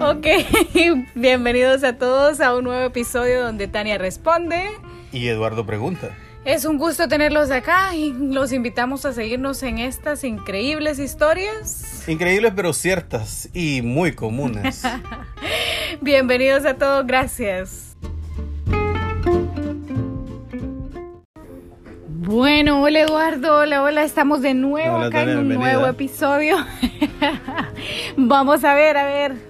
Ok, bienvenidos a todos a un nuevo episodio donde Tania responde. Y Eduardo pregunta. Es un gusto tenerlos acá y los invitamos a seguirnos en estas increíbles historias. Increíbles pero ciertas y muy comunes. Bienvenidos a todos, gracias. Bueno, hola Eduardo, hola, hola, estamos de nuevo Hola, acá en un bienvenida. nuevo episodio. Vamos a ver, a ver,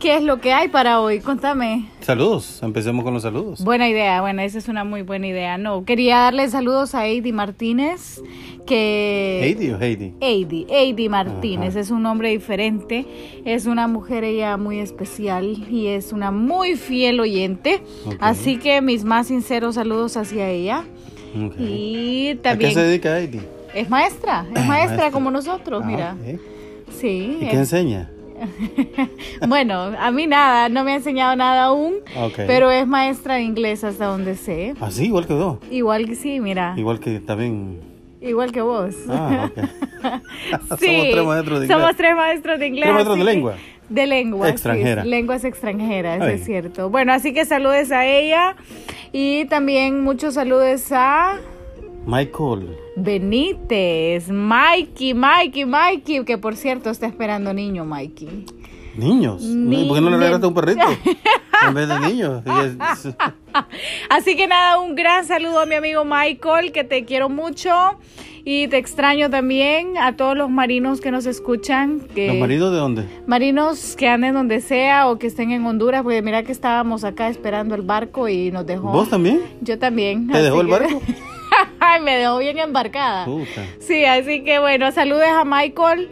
¿qué es lo que hay para hoy? Contame. saludos, empecemos con los saludos. Buena idea, bueno, esa es una muy buena idea. No, quería darle saludos a Heidi Martínez, que... Heidi o Heidi. Heidi, Heidi Martínez, Ajá. es un nombre diferente, es una mujer ella muy especial y es una muy fiel oyente, así que mis más sinceros saludos hacia ella. Y ¿A qué también se dedica Heidi? es maestra, es maestra Maestra. como nosotros, Ah, mira. ok. Sí. ¿Y es- qué enseña? bueno, a mí nada, no me ha enseñado nada aún, pero es maestra de inglés hasta donde sé. Ah, sí, igual que yo. Igual que sí, mira, Igual que también. igual que vos. Ah, ok. Sí, Somos tres maestros de inglés. Somos tres maestros de inglés. ¿Tres maestros así de lengua? De lengua. sí, Extranjera. lenguas extranjeras, Ay. es cierto. Bueno, así que saludes a ella y también muchos saludos a Michael. Benítez, Mikey, Mikey, Mikey, que por cierto está esperando niño, Mikey. Niños. Ni- ¿Por qué no le regalaste un perrito? en vez de niños. Así que nada, un gran saludo a mi amigo Michael, que te quiero mucho y te extraño también a todos los marinos que nos escuchan. Que... ¿Los maridos de dónde? Marinos que anden donde sea o que estén en Honduras, porque mira que estábamos acá esperando el barco y nos dejó. ¿Vos también? Yo también. ¿Te dejó el que- barco? Ay, me dejó bien embarcada. Puta. Sí, así que bueno, saludes a Michael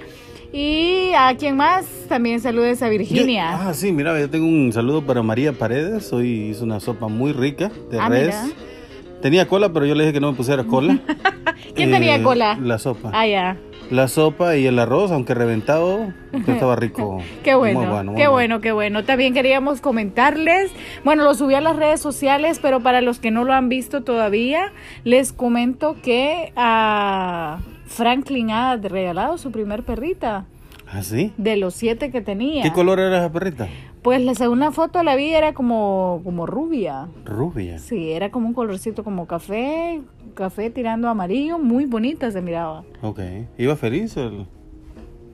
y a quien más, también saludes a Virginia. Yo- ah, sí, mira, yo tengo un saludo para María Paredes. Hoy hizo una sopa muy rica de Ah, res. mira. Tenía cola, pero yo le dije que no me pusiera cola. ¿Quién Eh, tenía cola? La sopa. Ah, ya. La sopa y el arroz, aunque reventado, estaba rico. Qué bueno, Muy bueno, muy qué bueno, qué bueno. También queríamos comentarles, bueno, lo subí a las redes sociales, pero para los que no lo han visto todavía, les comento que a Franklin ha regalado su primer perrita ¿Ah, sí? de los siete que tenía. ¿Qué color era esa perrita? Pues la segunda foto la vi era como, como rubia. Rubia. Sí, era como un colorcito como café, café tirando amarillo, muy bonita se miraba. Ok. ¿Iba feliz? el-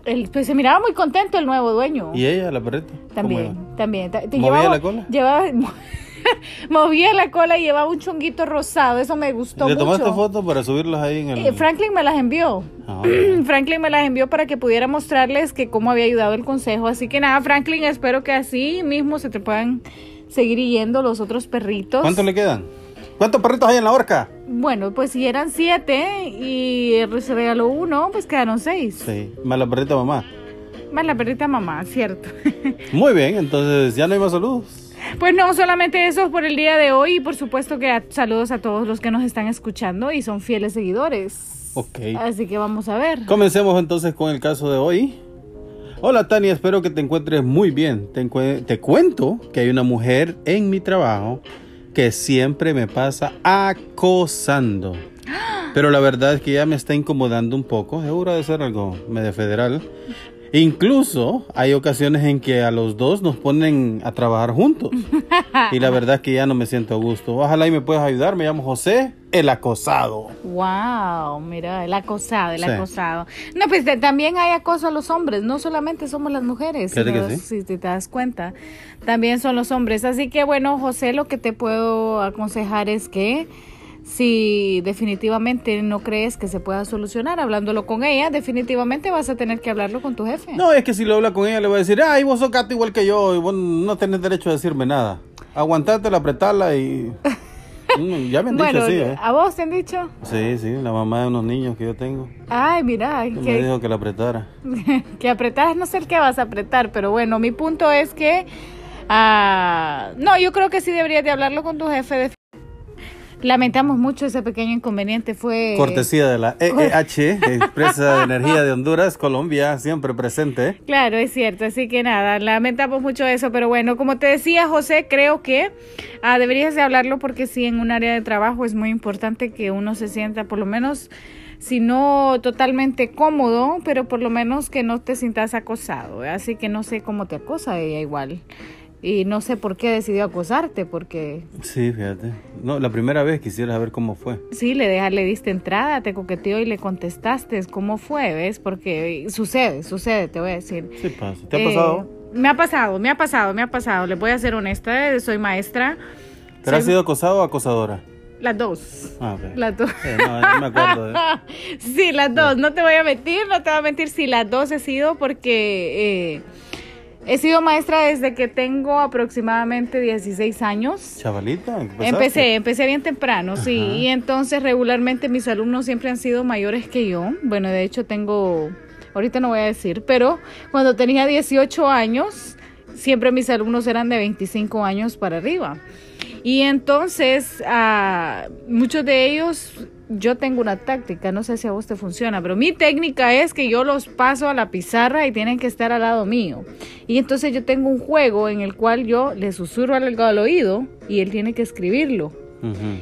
El, pues se miraba muy contento el nuevo dueño. ¿Y ella, la perrita? ¿Cómo También, también. Ta- te ¿Movía llevaba- la cola? Llevaba, movía la cola y llevaba un chonguito rosado. Eso me gustó ¿Le mucho. tomaste fotos para subirlas ahí en el...? Eh, Franklin me las envió. Ah, Franklin me las envió para que pudiera mostrarles que cómo había ayudado el consejo. Así que nada, Franklin, espero que así mismo se te puedan seguir yendo los otros perritos. ¿Cuántos le quedan? ¿Cuántos perritos hay en la horca? Bueno, pues si eran siete y se regaló uno, pues quedaron seis. Sí, más la perrita mamá. Más la perrita mamá, cierto. Muy bien, entonces ya no hay más saludos. Pues no, solamente eso por el día de hoy y por supuesto que a- saludos a todos los que nos están escuchando y son fieles seguidores. Ok. Así que vamos a ver. Comencemos entonces con el caso de hoy. Hola Tania, espero que te encuentres muy bien. Te cuento que hay una mujer en mi trabajo que siempre me pasa acosando. Pero la verdad es que ya me está incomodando un poco. Seguro de ser algo medio federal. Incluso hay ocasiones en que a los dos nos ponen a trabajar juntos. Y la verdad es que ya no me siento a gusto. Ojalá y me puedas ayudar. Me llamo José, el acosado. Wow, mira, el acosado, el Sí. acosado. No, pues también hay acoso a los hombres, no solamente somos las mujeres, sino- que sí. si te das cuenta, también son los hombres. Así que bueno, José, lo que te puedo aconsejar es que si definitivamente no crees que se pueda solucionar hablándolo con ella, definitivamente vas a tener que hablarlo con tu jefe. No, es que si lo habla con ella le voy a decir, ay, vos sos gato igual que yo y vos no tenés derecho a decirme nada. Aguantátela, apretala y... Mm, ya me han bueno, dicho así, ¿eh? ¿a vos te han dicho? Sí, sí, la mamá de unos niños que yo tengo Ay, mira, me que, dijo que la apretara. que apretar, no sé el que vas a apretar, pero bueno, mi punto es que, ah, no, yo creo que sí deberías de hablarlo con tu jefe. de- Lamentamos mucho ese pequeño inconveniente, fue... Cortesía de la EEH, Empresa de Energía de Honduras, Colombia, siempre presente. Claro, es cierto, así que nada, lamentamos mucho eso, pero bueno, como te decía José, creo que ah, deberías de hablarlo porque sí, en un área de trabajo es muy importante que uno se sienta por lo menos si no totalmente cómodo, pero por lo menos que no te sientas acosado. Así que no sé cómo te acosa ella igual. Y no sé por qué decidió acosarte, porque... Sí, fíjate. No, la primera vez quisiera saber cómo fue. Sí, le, deja, le diste entrada, te coqueteó y le contestaste cómo fue, ¿ves? Porque sucede, sucede, te voy a decir. Sí pasa. ¿Te ha pasado? Eh, me ha pasado, me ha pasado, me ha pasado. Les voy a ser honesta, soy maestra. ¿Pero has sido acosado o acosadora? Las dos. Ah. Las dos. Eh, no, no me acuerdo. de- sí, las dos. No te voy a mentir, no te voy a mentir. Sí, las dos he sido porque eh, he sido maestra desde que tengo aproximadamente 16 años. ¿Chavalita? ¿empezaste? Empecé, empecé bien temprano, sí. Y entonces regularmente mis alumnos siempre han sido mayores que yo. Bueno, de hecho tengo, ahorita no voy a decir, pero cuando tenía 18 años, siempre mis alumnos eran de 25 años para arriba. Y entonces, ah, muchos de ellos, yo tengo una táctica, no sé si a vos te funciona, pero mi técnica es que yo los paso a la pizarra y tienen que estar al lado mío. Y entonces yo tengo un juego en el cual yo le susurro al, al oído y él tiene que escribirlo.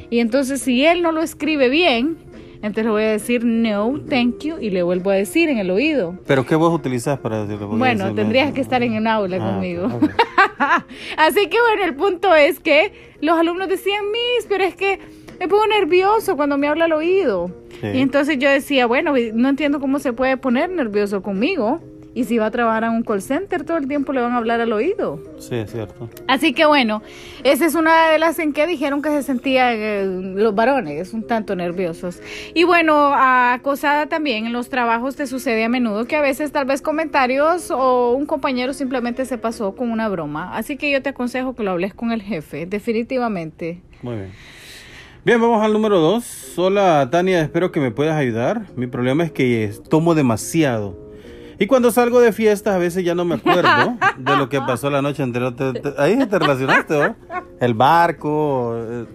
Y entonces si él no lo escribe bien, entonces le voy a decir no, thank you y le vuelvo a decir en el oído. ¿Pero qué vos utilizás para decirlo? Bueno, tendrías que estar en el aula Ah, conmigo. Así que bueno, el punto es que los alumnos decían, Miss, pero es que me pongo nervioso cuando me habla al oído. Sí. Y entonces yo decía, bueno, no entiendo cómo se puede poner nervioso conmigo. Y si va a trabajar en un call center, todo el tiempo le van a hablar al oído. Sí, es cierto. Así que bueno, esa es una de las en que dijeron que se sentían eh, los varones un tanto nerviosos. Y bueno, acosada también en los trabajos te sucede a menudo que a veces tal vez comentarios o un compañero simplemente se pasó con una broma. Así que yo te aconsejo que lo hables con el jefe, definitivamente. Muy bien. Bien, vamos al número dos. Hola, Tania, espero que me puedas ayudar. Mi problema es que tomo demasiado. Y cuando salgo de fiestas, a veces ya no me acuerdo de lo que pasó la noche anterior. Te- te- ahí te relacionaste, ¿no? El barco, eh,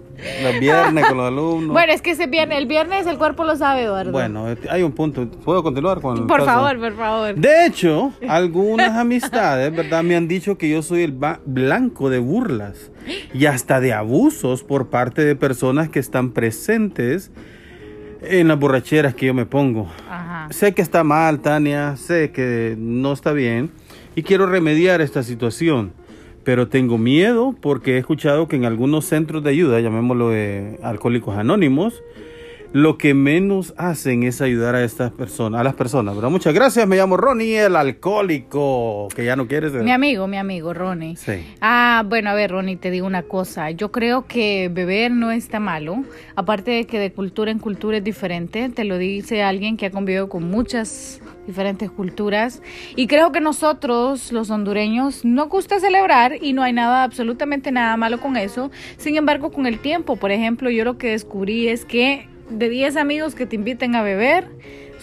los viernes con los alumnos. Bueno, es que ese viernes, el viernes el cuerpo lo sabe, Eduardo. Bueno, eh, hay un punto. ¿Puedo continuar con el por caso? favor, por favor. De hecho, algunas amistades, ¿verdad? Me han dicho que yo soy el blanco de burlas y hasta de abusos por parte de personas que están presentes en las borracheras que yo me pongo. Ajá. Sé que está mal, Tania, sé que no está bien y quiero remediar esta situación, pero tengo miedo porque he escuchado que en algunos centros de ayuda, llamémoslo de alcohólicos anónimos, lo que menos hacen es ayudar a estas personas, a las personas, ¿verdad? Muchas gracias, me llamo Ronnie, el alcohólico, que ya no quieres. Mi amigo, mi amigo, Ronnie. Sí. Ah, bueno, a ver, Ronnie, te digo una cosa. Yo creo que beber no está malo. Aparte de que de cultura en cultura es diferente. Te lo dice alguien que ha convivido con muchas diferentes culturas. Y creo que nosotros, los hondureños, nos gusta celebrar y no hay nada, absolutamente nada malo con eso. Sin embargo, con el tiempo, por ejemplo, yo lo que descubrí es que de 10 amigos que te inviten a beber,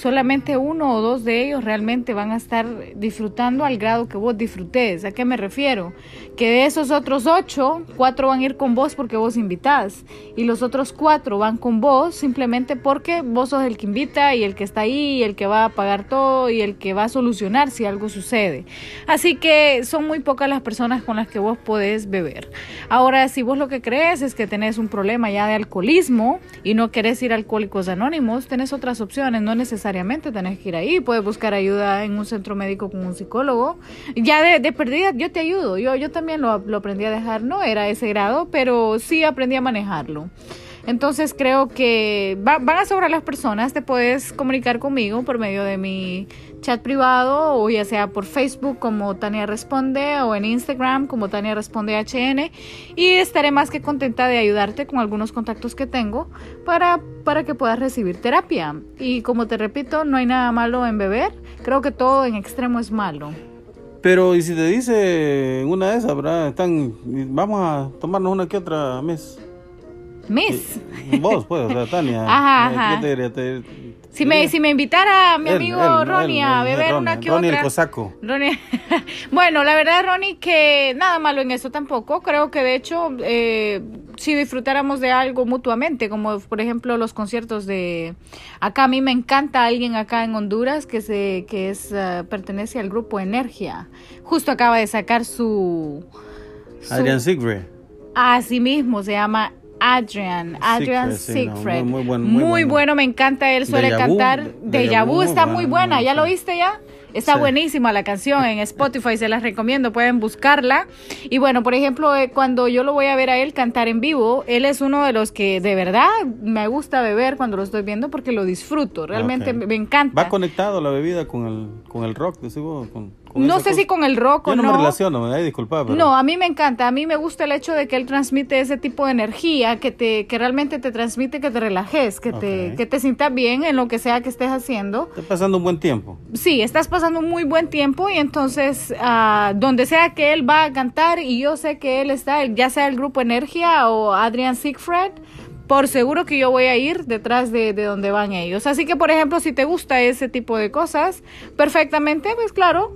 solamente uno o dos de ellos realmente van a estar disfrutando al grado que vos disfrutes. ¿A qué me refiero? Que de esos otros ocho, cuatro van a ir con vos porque vos invitás. Y los otros cuatro van con vos simplemente porque vos sos el que invita y el que está ahí, y el que va a pagar todo y el que va a solucionar si algo sucede. Así que son muy pocas las personas con las que vos podés beber. Ahora, si vos lo que crees es que tenés un problema ya de alcoholismo y no querés ir a Alcohólicos Anónimos, tenés otras opciones, no necesariamente tenés que ir ahí, puedes buscar ayuda en un centro médico con un psicólogo. Ya de, de perdida, yo te ayudo, yo, yo también lo, lo aprendí a dejar, no era ese grado, pero sí aprendí a manejarlo. Entonces creo que va- van a sobrar las personas, te puedes comunicar conmigo por medio de mi chat privado o ya sea por Facebook como Tania Responde o en Instagram como Tania Responde HN y estaré más que contenta de ayudarte con algunos contactos que tengo para, para que puedas recibir terapia. Y como te repito, no hay nada malo en beber, creo que todo en extremo es malo. Pero, ¿y si te dice una de esas, verdad? Están, vamos a tomarnos una que otra, Miss. Miss. Vos, pues, o sea, Tania. Ajá, ajá. ¿qué te diría? Te- Si me, si me invitara mi Él, amigo él, Ronnie él, a beber una que Ronnie otra. el cosaco. Ronnie. bueno, la verdad, Ronnie, que nada malo en eso tampoco. Creo que de hecho, eh, si disfrutáramos de algo mutuamente, como por ejemplo los conciertos de. Acá a mí me encanta alguien acá en Honduras que se que es eh, pertenece al grupo Energia. Justo acaba de sacar su. su Adrian Sigre. Así mismo se llama Adrian, Adrian Siegfried, no, muy- muy buen- Muy, muy bueno. bueno, me encanta. Él suele cantar. Deja vu, está muy buena. ¿Ya lo viste ya? Está Sí. buenísima la canción en Spotify, se las recomiendo, pueden buscarla. Y bueno, por ejemplo, eh, cuando yo lo voy a ver a él cantar en vivo, él es uno de los que de verdad me gusta beber cuando lo estoy viendo porque lo disfruto, realmente me, encanta. Va conectado la bebida con el, con el rock, decís vos, con, con No sé si con el rock o Yo no, no. me relaciono, disculpa, pero... No, a mí me encanta, a mí me gusta el hecho de que él transmite ese tipo de energía que te que realmente te transmite que te relajes, que te que te sientas bien en lo que sea que estés haciendo. Estoy pasando un buen tiempo. Sí, estás pasando un muy buen tiempo y entonces ah, donde sea que él va a cantar y yo sé que él está, ya sea el grupo Energía o Adrian Siegfried, por seguro que yo voy a ir detrás de, de donde van ellos. Así que, por ejemplo, si te gusta ese tipo de cosas, perfectamente, pues claro,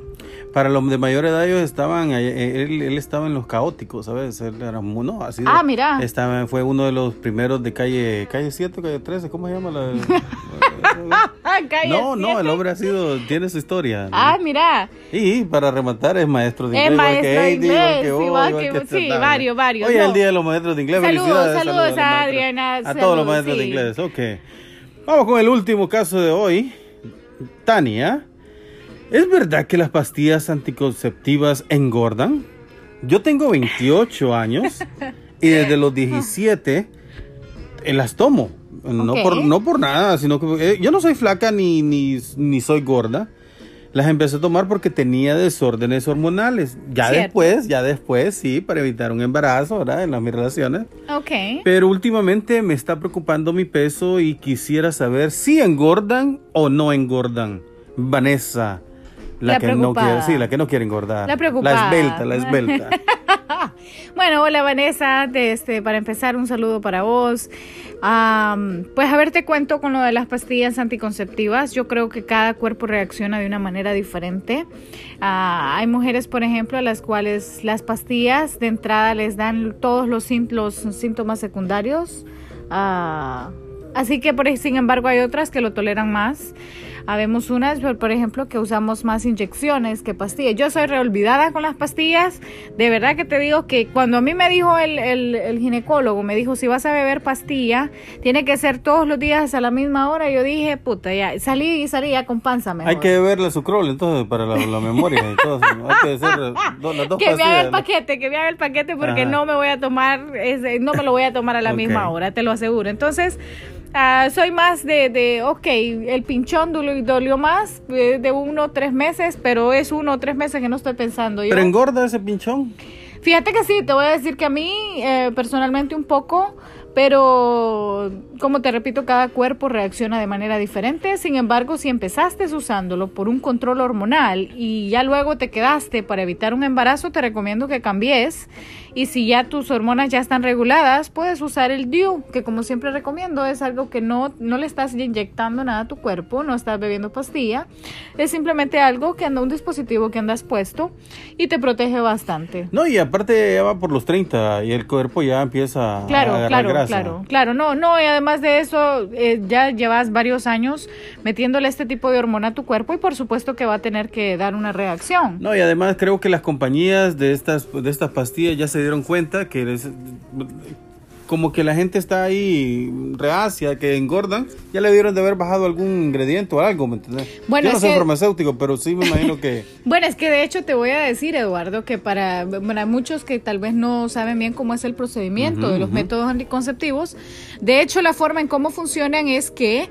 Para los de mayor edad ellos estaban, eh, él, él estaba en los caóticos, ¿sabes? Él era no, así de- Ah, mira. Estaba, fue uno de los primeros de calle, calle 7, calle 13, ¿cómo se llama? La, no, no, el hombre ha sido, tiene su historia. ¿no? Ah, mira. Y para rematar es maestro de Es inglés. maestro de Heidi, inglés, vos, igual igual que- sí, varios, varios, Hoy es no. el día de los maestros de inglés. Saludos, saludos los a. Adriana, A todos los saludos, maestros de inglés, ok. Vamos con el último caso de hoy. Tania, ¿es verdad que las pastillas anticonceptivas engordan? Yo tengo 28 años y desde los 17 eh, las tomo. No, por, no por nada, sino que eh, yo no soy flaca ni, ni, ni soy gorda. Las empecé a tomar porque tenía desórdenes hormonales. Ya Cierto. después, ya después, sí, para evitar un embarazo, ¿verdad? En las mis relaciones. Ok. Pero últimamente me está preocupando mi peso y quisiera saber si engordan o no engordan. Vanessa, la, La que no quiere, sí, la que no quiere engordar. La preocupada. La esbelta, la esbelta. Bueno, hola Vanessa, este, para empezar un saludo para vos. Am, pues a ver, te cuento con lo de las pastillas anticonceptivas. Yo creo que cada cuerpo reacciona de una manera diferente. Ah, hay mujeres, por ejemplo, a las cuales las pastillas de entrada les dan todos los, los síntomas secundarios. Ah, así que, por, sin embargo, hay otras que lo toleran más. Habemos unas, por ejemplo, que usamos más inyecciones que pastillas. Yo soy reolvidada con las pastillas. De verdad que te digo que cuando a mí me dijo el, el- el ginecólogo, me dijo, si vas a beber pastilla, tiene que ser todos los días a la misma hora. Yo dije, puta, ya, salí y salí ya con panza mejor. Hay que ver la sucrol entonces para la, la memoria. ¿no? Hay que hacer do- las dos que me haga el pastillas, paquete, que me haga el paquete porque Ajá. no me voy a tomar, ese- no me lo voy a tomar a la misma hora, te lo aseguro. Entonces, ah, soy más de, de, ok, el pinchón dolió, dolió más eh, de uno o tres meses, pero es uno o tres meses que no estoy pensando yo. Pero engorda ese pinchón. Fíjate que sí, te voy a decir que a mí eh, personalmente un poco, pero como te repito, cada cuerpo reacciona de manera diferente. Sin embargo, si empezaste usándolo por un control hormonal y ya luego te quedaste para evitar un embarazo, te recomiendo que cambies. Y si ya tus hormonas ya están reguladas, puedes usar el DIU, que como siempre recomiendo es algo que no, no le estás inyectando nada a tu cuerpo, no estás bebiendo pastilla. Es simplemente algo que anda un dispositivo que andas puesto y te protege bastante. No, y aparte ya va por los 30 y el cuerpo ya empieza a agarrar claro, grasa. Claro, claro, no, no, y además de eso, eh, ya llevas varios años metiéndole este tipo de hormona a tu cuerpo y por supuesto que va a tener que dar una reacción. No, y además creo que las compañías de estas, de estas pastillas ya se dieron cuenta que les- como que la gente está ahí reacia, que engordan, ya le dieron de haber bajado algún ingrediente o algo, ¿me entiendes? Bueno, Yo no soy que- farmacéutico, pero sí me imagino que... Bueno, es que de hecho te voy a decir, Eduardo, que para, para muchos que tal vez no saben bien cómo es el procedimiento de los métodos anticonceptivos, de hecho la forma en cómo funcionan es que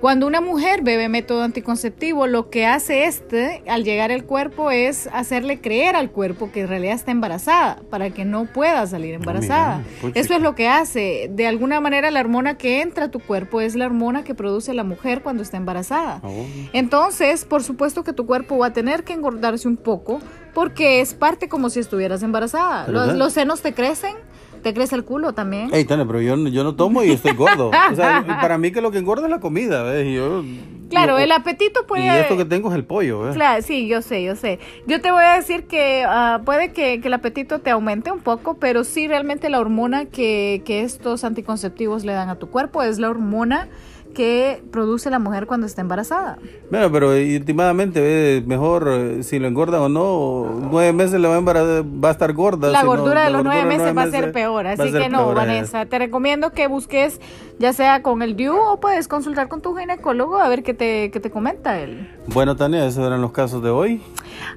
cuando una mujer bebe método anticonceptivo, lo que hace este al llegar al cuerpo es hacerle creer al cuerpo que en realidad está embarazada para que no pueda salir embarazada. mira, puchica. Eso es lo que hace. De alguna manera la hormona que entra a tu cuerpo es la hormona que produce la mujer cuando está embarazada. Oh. Entonces, por supuesto que tu cuerpo va a tener que engordarse un poco porque es parte como si estuvieras embarazada. Los, los senos te crecen, te crece el culo también. Ey, Tania, pero yo, no- yo no tomo y estoy gordo. O sea, para mí que lo que engorda es la comida, ¿ves? Y yo, Claro, yo- el apetito puede... Y esto que tengo es el pollo, ¿ves? Claro, sí, yo sé, yo sé. Yo te voy a decir que ah, puede que, que el apetito te aumente un poco, pero sí realmente la hormona que, que estos anticonceptivos le dan a tu cuerpo es la hormona que produce la mujer cuando está embarazada. Bueno, pero últimamente, mejor eh, si lo engorda o no, nueve meses le va a, embarazar, va a estar gorda. La si no, gordura de los nueve meses va a ser peor, así ser que no, peor. Vanessa. Te recomiendo que busques ya sea con el DIU o puedes consultar con tu ginecólogo a ver qué te, qué te comenta él. Bueno, Tania, esos eran los casos de hoy.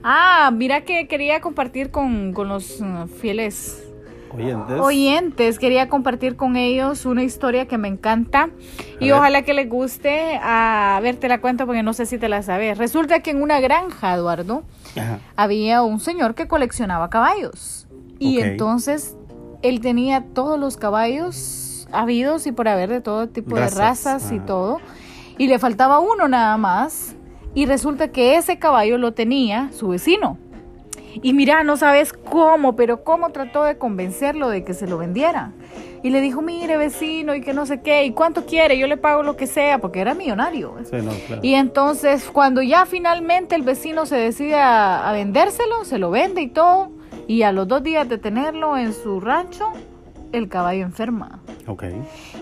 Ah, mira que quería compartir con, con los uh, fieles Oyentes. oyentes, quería compartir con ellos una historia que me encanta y ver. ojalá que les guste. A ver, te la cuento porque no sé si te la sabes. Resulta que en una granja, Eduardo, Ajá. había un señor que coleccionaba caballos. Y entonces él tenía todos los caballos habidos y por haber de todo tipo Razas, de razas y todo. Y le faltaba uno nada más. Y resulta que ese caballo lo tenía su vecino. Y mira, no sabes cómo, pero cómo trató de convencerlo de que se lo vendiera. Y le dijo, mire vecino, y que no sé qué, y cuánto quiere, yo le pago lo que sea, porque era millonario. Sí, no, claro. Y entonces cuando ya finalmente el vecino se decide a, a vendérselo, se lo vende y todo, y a los dos días de tenerlo en su rancho, el caballo enferma.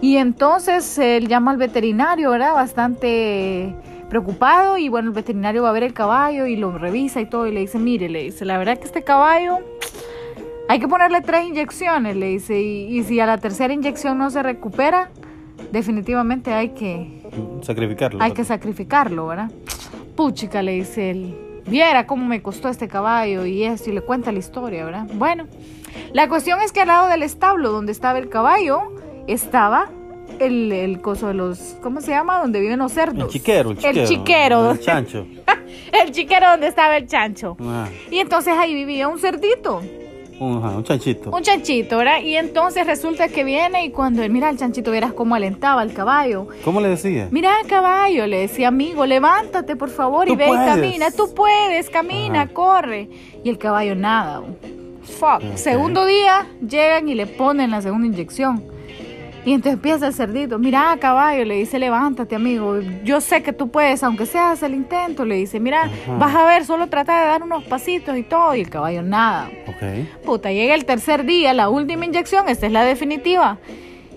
Y entonces él llama al veterinario, ¿verdad? Bastante preocupado y bueno, el veterinario va a ver el caballo y lo revisa y todo y le dice, mire, le dice, la verdad que este caballo hay que ponerle tres inyecciones, le dice, y, y si a la tercera inyección no se recupera, definitivamente hay que, Sacrificarlo. hay que sacrificarlo, ¿verdad? Puchica, le dice él, viera cómo me costó este caballo y esto, y le cuenta la historia, ¿verdad? Bueno, la cuestión es que al lado del establo donde estaba el caballo, estaba el, el coso de los, ¿cómo se llama? Donde viven los cerdos. El chiquero, el chiquero. El chiquero. El chancho. El chiquero donde estaba el chancho. Ajá. Y entonces ahí vivía un cerdito, Un, chanchito. un chanchito, ¿verdad? Y entonces resulta que viene y cuando él mira al chanchito, verás cómo alentaba al caballo. ¿Cómo le decía? Mira, caballo, le decía, amigo, levántate por favor y ve y camina. Tú puedes, camina, Ajá. corre. Y el caballo nada. Fuck. Segundo día, llegan y le ponen la segunda inyección. Y entonces empieza el cerdito, mira, caballo, le dice, levántate, amigo. Yo sé que tú puedes, aunque seas el intento. Le dice, mira, Ajá. vas a ver, solo trata de dar unos pasitos y todo. Y el caballo nada. Ok. Puta, llega el tercer día, la última inyección, esta es la definitiva.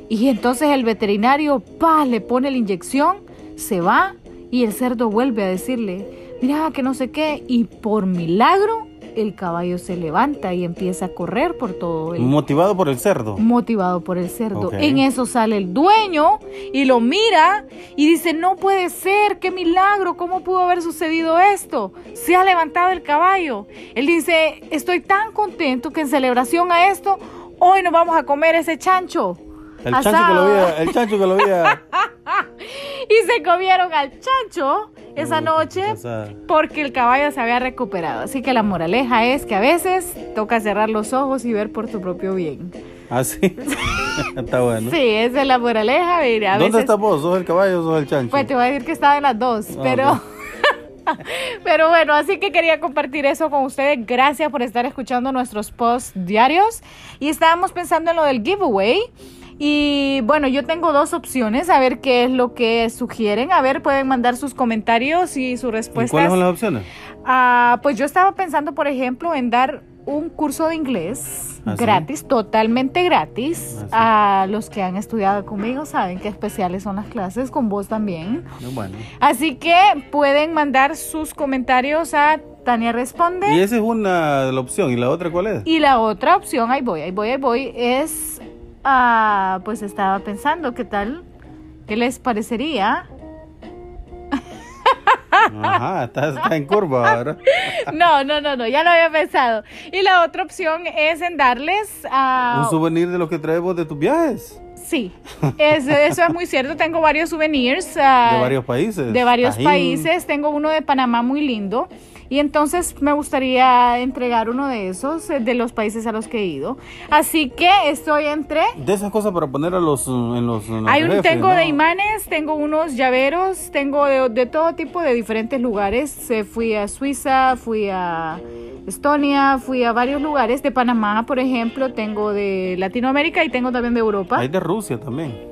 Y entonces el veterinario, pa, le pone la inyección, se va y el cerdo vuelve a decirle, mira, que no sé qué. Y por milagro, el caballo se levanta y empieza a correr por todo el Motivado por el cerdo. motivado por el cerdo. En eso sale el dueño y lo mira y dice, no puede ser, qué milagro, ¿cómo pudo haber sucedido esto? Se ha levantado el caballo. Él dice, estoy tan contento que en celebración a esto, hoy nos vamos a comer ese chancho. El chancho que asado". lo veía, el chancho que lo veía. Y se comieron al chancho esa noche porque el caballo se había recuperado. Así que la moraleja es que a veces toca cerrar los ojos y ver por tu propio bien. Ah, sí. está bueno. Sí, esa es la moraleja. mira, a ¿Dónde veces- estás vos? ¿Sos el caballo o sos el chancho? Pues te voy a decir que estaba en las dos, Ah, pero... ok. Pero bueno, así que quería compartir eso con ustedes. Gracias por estar escuchando nuestros posts diarios. Y estábamos pensando en lo del giveaway. Y bueno, yo tengo dos opciones, a ver qué es lo que sugieren. A ver, pueden mandar sus comentarios y sus ¿Y respuestas. cuáles son las opciones? Ah, pues yo estaba pensando, por ejemplo, en dar un curso de inglés ¿Ah, sí? gratis, totalmente gratis. ¿Ah, sí? A los que han estudiado conmigo saben qué especiales son las clases, con vos también. Bueno. Así que pueden mandar sus comentarios a Tania Responde. Y esa es una de la opción. ¿Y la otra cuál es? Y la otra opción, ahí voy, ahí voy, ahí voy, es, ah, pues estaba pensando, ¿qué tal? ¿Qué les parecería? Ajá, está, está en curva, ¿verdad? No, no, no, no, ya lo había pensado. Y la otra opción es en darles a... Un souvenir de lo que traes vos de tus viajes. Sí, eso, eso es muy cierto. Tengo varios souvenirs. ah, De varios países. de varios Tajín. países. Tengo uno de Panamá muy lindo. Y entonces me gustaría entregar uno de esos, eh, de los países a los que he ido. Así que estoy entre... De esas cosas para poner a los, en los, en los Hay un, refres, tengo ¿no? de imanes, tengo unos llaveros, tengo de, de todo tipo de diferentes lugares. Eh, fui a Suiza, fui a Estonia, fui a varios lugares. De Panamá, por ejemplo, tengo de Latinoamérica y tengo también de Europa. Hay de Rusia también.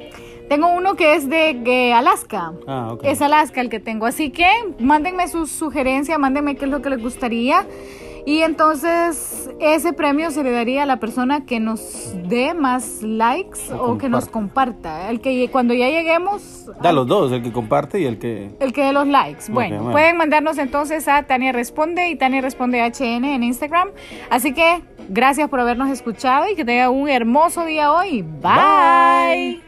Tengo uno que es de, de Alaska. Ah, ok. Es Alaska el que tengo. Así que mándenme sus sugerencias, mándenme qué es lo que les gustaría. Y entonces ese premio se le daría a la persona que nos dé más likes o, que nos comparta. El que cuando ya lleguemos... Da los dos, el que comparte y el que... El que dé los likes. bueno, pueden mandarnos entonces a Tania Responde y Tania Responde HN en Instagram. Así que gracias por habernos escuchado y que tenga un hermoso día hoy. Bye.